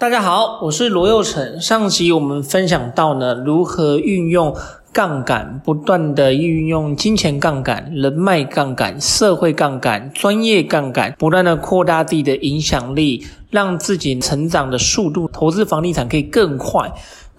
大家好，我是罗又成。上集我们分享到呢，如何运用杠杆，不断的运用金钱杠杆、人脉杠杆、社会杠杆、专业杠杆，不断的扩大自己的影响力，让自己成长的速度，投资房地产可以更快。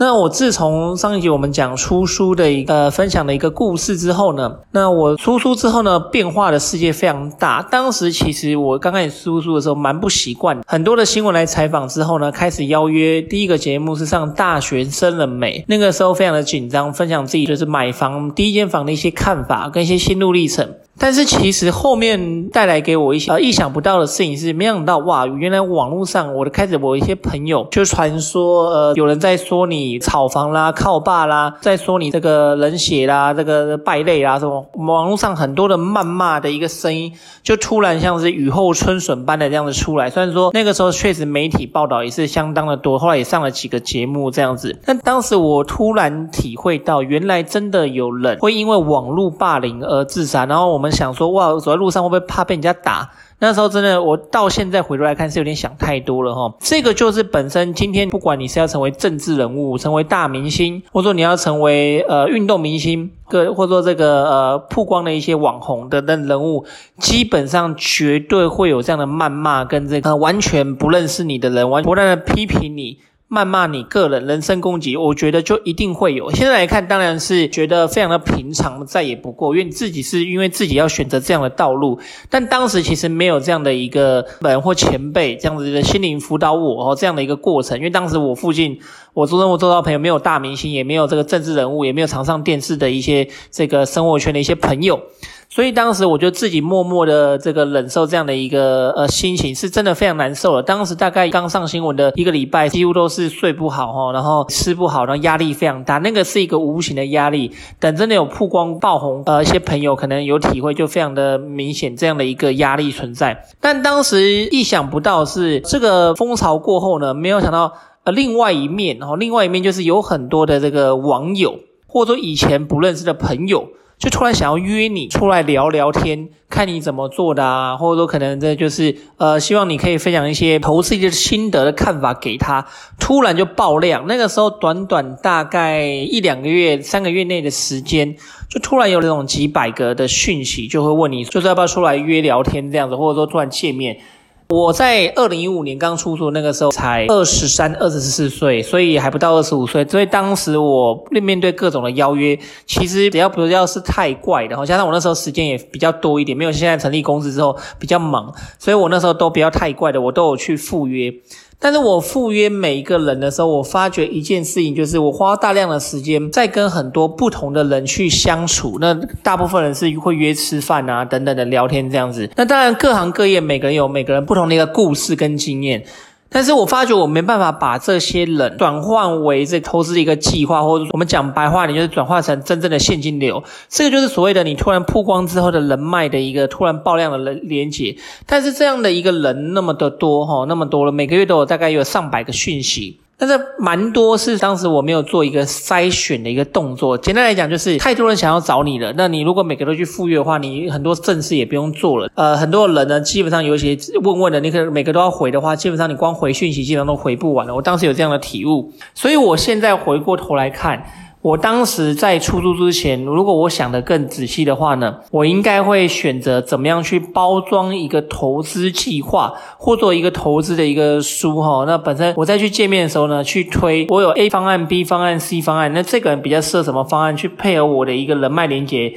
那我自从上一集我们讲出书的一个、呃、分享的一个故事之后呢，那我出书之后呢，变化的世界非常大。当时其实我刚开始出书的时候蛮不习惯，很多的新闻来采访之后呢，开始邀约第一个节目是上大学生了没？那个时候非常的紧张，分享自己就是买房第一间房的一些看法跟一些心路历程。但是其实后面带来给我一些呃意想不到的事情是，没想到哇，原来网络上我的开始我一些朋友就传说呃有人在说你炒房啦、靠爸啦，在说你这个冷血啦、这个败类啦什么，网络上很多的谩骂的一个声音，就突然像是雨后春笋般的这样子出来。虽然说那个时候确实媒体报道也是相当的多，后来也上了几个节目这样子，但当时我突然体会到，原来真的有人会因为网络霸凌而自杀，然后我们。想说哇，走在路上会不会怕被人家打？那时候真的，我到现在回头来看是有点想太多了哈。这个就是本身今天不管你是要成为政治人物、成为大明星，或者说你要成为呃运动明星，个或者说这个呃曝光的一些网红的人人物，基本上绝对会有这样的谩骂跟这个、完全不认识你的人，完不断的批评你。谩骂你个人、人身攻击，我觉得就一定会有。现在来看，当然是觉得非常的平常，再也不过，因为自己是因为自己要选择这样的道路。但当时其实没有这样的一个人或前辈这样子的心灵辅导我哦，这样的一个过程。因为当时我附近，我做任务做到朋友没有大明星，也没有这个政治人物，也没有常上电视的一些这个生活圈的一些朋友。所以当时我就自己默默的这个忍受这样的一个呃心情，是真的非常难受了。当时大概刚上新闻的一个礼拜，几乎都是睡不好哈，然后吃不好，然后压力非常大。那个是一个无形的压力，等真的有曝光爆红，呃，一些朋友可能有体会，就非常的明显这样的一个压力存在。但当时意想不到是这个风潮过后呢，没有想到呃另外一面，然后另外一面就是有很多的这个网友，或者说以前不认识的朋友。就突然想要约你出来聊聊天，看你怎么做的啊，或者说可能这就是呃，希望你可以分享一些投资一些心得的看法给他。突然就爆量，那个时候短短大概一两个月、三个月内的时间，就突然有那种几百个的讯息，就会问你，就是要不要出来约聊天这样子，或者说突然见面。我在二零一五年刚出书那个时候才二十三、二十四岁，所以还不到二十五岁。所以当时我面对各种的邀约，其实只要不要是太怪的，加上我那时候时间也比较多一点，没有现在成立公司之后比较忙，所以我那时候都不要太怪的，我都有去赴约。但是我赴约每一个人的时候，我发觉一件事情，就是我花大量的时间在跟很多不同的人去相处。那大部分人是会约吃饭啊，等等的聊天这样子。那当然各行各业每个人有每个人不同的一个故事跟经验。但是我发觉我没办法把这些人转换为这投资一个计划，或者我们讲白话你，就是转化成真正的现金流。这个就是所谓的你突然曝光之后的人脉的一个突然爆量的连连接。但是这样的一个人那么的多哈，那么多了，每个月都有大概有上百个讯息。但是蛮多是当时我没有做一个筛选的一个动作。简单来讲，就是太多人想要找你了。那你如果每个都去赴约的话，你很多正事也不用做了。呃，很多人呢，基本上有些问问的，你可能每个都要回的话，基本上你光回讯息，基本上都回不完了。我当时有这样的体悟，所以我现在回过头来看。我当时在出租之前，如果我想的更仔细的话呢，我应该会选择怎么样去包装一个投资计划，或做一个投资的一个书哈。那本身我再去见面的时候呢，去推我有 A 方案、B 方案、C 方案，那这个人比较适合什么方案去配合我的一个人脉连接。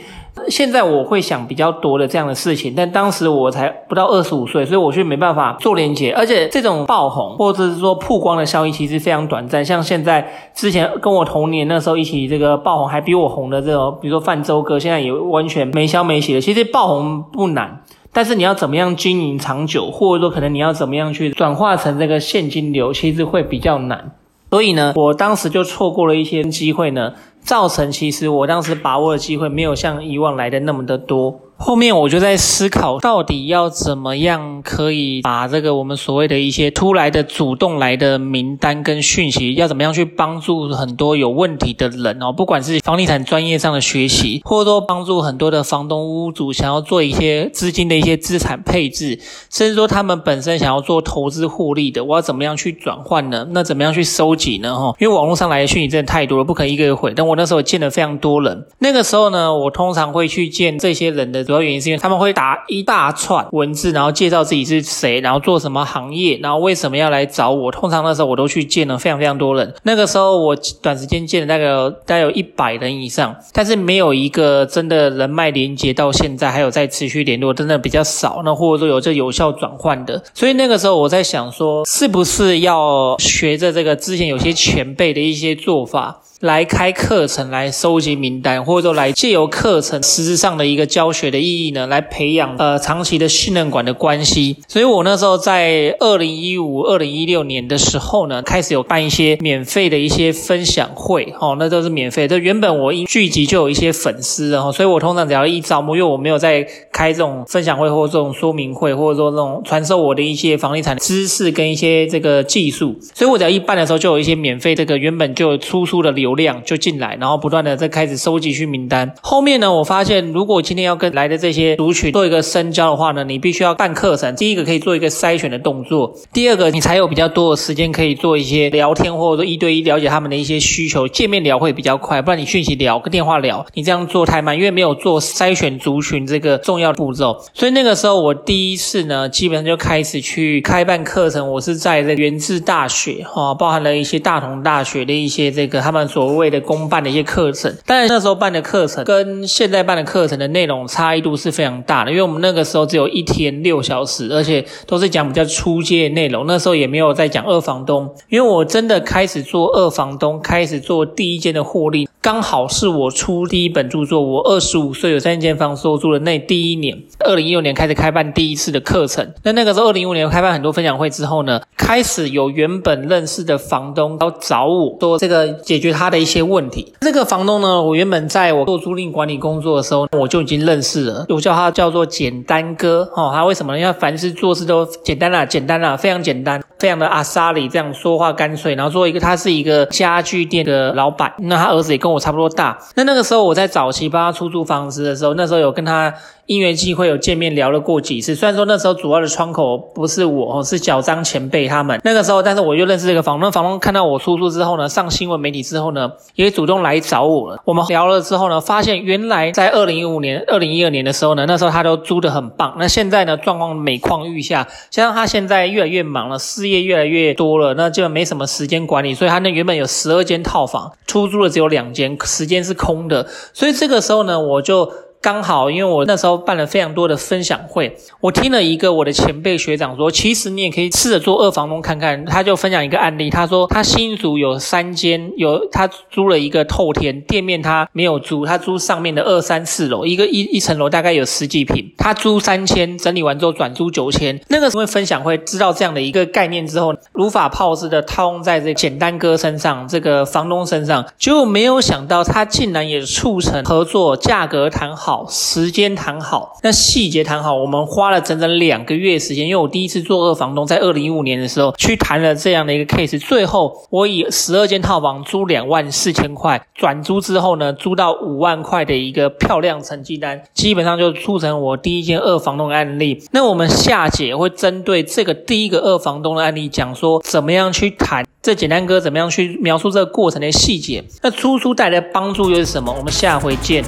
现在我会想比较多的这样的事情，但当时我才不到二十五岁，所以我却没办法做连结。而且这种爆红或者是说曝光的效益其实非常短暂。像现在之前跟我同年那时候一起这个爆红还比我红的这种，比如说泛舟哥，现在也完全没消没息了。其实爆红不难，但是你要怎么样经营长久，或者说可能你要怎么样去转化成这个现金流，其实会比较难。所以呢，我当时就错过了一些机会呢，造成其实我当时把握的机会没有像以往来的那么的多。后面我就在思考，到底要怎么样可以把这个我们所谓的一些突来的主动来的名单跟讯息，要怎么样去帮助很多有问题的人哦，不管是房地产专业上的学习，或者说帮助很多的房东屋主想要做一些资金的一些资产配置，甚至说他们本身想要做投资获利的，我要怎么样去转换呢？那怎么样去收集呢？哈，因为网络上来的讯息真的太多了，不可能一个一个回。但我那时候见了非常多人，那个时候呢，我通常会去见这些人的主要原因是因为他们会打一大串文字，然后介绍自己是谁，然后做什么行业，然后为什么要来找我。通常那时候我都去见了非常非常多人。那个时候我短时间见了大概有大概有一百人以上，但是没有一个真的人脉连接到现在还有在持续联络，真的比较少。那或者说有这有效转换的，所以那个时候我在想说，是不是要学着这个之前有些前辈的一些做法。来开课程，来收集名单，或者说来借由课程实质上的一个教学的意义呢，来培养呃长期的信任感的关系。所以我那时候在二零一五、二零一六年的时候呢，开始有办一些免费的一些分享会，哦，那都是免费。这原本我一聚集就有一些粉丝，然后所以我通常只要一招募，因为我没有在开这种分享会或这种说明会，或者说这种传授我的一些房地产知识跟一些这个技术，所以我只要一办的时候就有一些免费这个原本就有出书的流。量就进来，然后不断的在开始收集去名单。后面呢，我发现如果今天要跟来的这些族群做一个深交的话呢，你必须要办课程。第一个可以做一个筛选的动作，第二个你才有比较多的时间可以做一些聊天，或者说一对一了解他们的一些需求。见面聊会比较快，不然你讯息聊跟电话聊，你这样做太慢，因为没有做筛选族群这个重要要步骤。所以那个时候我第一次呢，基本上就开始去开办课程。我是在这个元智大学哈，包含了一些大同大学的一些这个他们所。所谓的公办的一些课程，但是那时候办的课程跟现在办的课程的内容差异度是非常大的，因为我们那个时候只有一天六小时，而且都是讲比较初阶的内容。那时候也没有在讲二房东，因为我真的开始做二房东，开始做第一间的获利，刚好是我出第一本著作，我二十五岁有三间房收租的那第一年，二零一六年开始开办第一次的课程。那那个时候二零一五年开办很多分享会之后呢，开始有原本认识的房东要找我说这个解决他的。一些问题，这个房东呢，我原本在我做租赁管理工作的时候，我就已经认识了，我叫他叫做简单哥，哦，他为什么呢？因为凡事做事都简单啦，简单啦，非常简单，非常的阿萨里，这样说话干脆。然后做一个，他是一个家具店的老板，那他儿子也跟我我差不多大。那那个时候我在早期帮他出租房子的时候，那时候有跟他。因缘际会有见面聊了过几次，虽然说那时候主要的窗口不是我，是小张前辈他们那个时候，但是我就认识这个房东。房东看到我出租之后呢，上新闻媒体之后呢，也主动来找我了。我们聊了之后呢，发现原来在二零一五年、二零一二年的时候呢，那时候他都租得很棒。那现在呢，状况每况愈下，加上他现在越来越忙了，事业越来越多了，那就没什么时间管理，所以他那原本有十二间套房，出租了只有两间，时间是空的。所以这个时候呢，我就。刚好，因为我那时候办了非常多的分享会，我听了一个我的前辈学长说，其实你也可以试着做二房东看看。他就分享一个案例，他说他新竹有三间，有他租了一个透天店面，他没有租，他租上面的二三四楼，一个一一层楼大概有十几平，他租三千，整理完之后转租九千。那个时候分享会知道这样的一个概念之后，如法炮制的套用在这简单哥身上，这个房东身上，就没有想到他竟然也促成合作，价格谈好。时间谈好，那细节谈好，我们花了整整两个月时间。因为我第一次做二房东，在二零一五年的时候去谈了这样的一个 case，最后我以十二间套房租两万四千块，转租之后呢，租到五万块的一个漂亮成绩单，基本上就促成我第一间二房东的案例。那我们下节会针对这个第一个二房东的案例讲说，怎么样去谈这简单哥怎么样去描述这个过程的细节。那出租带来的帮助又是什么？我们下回见。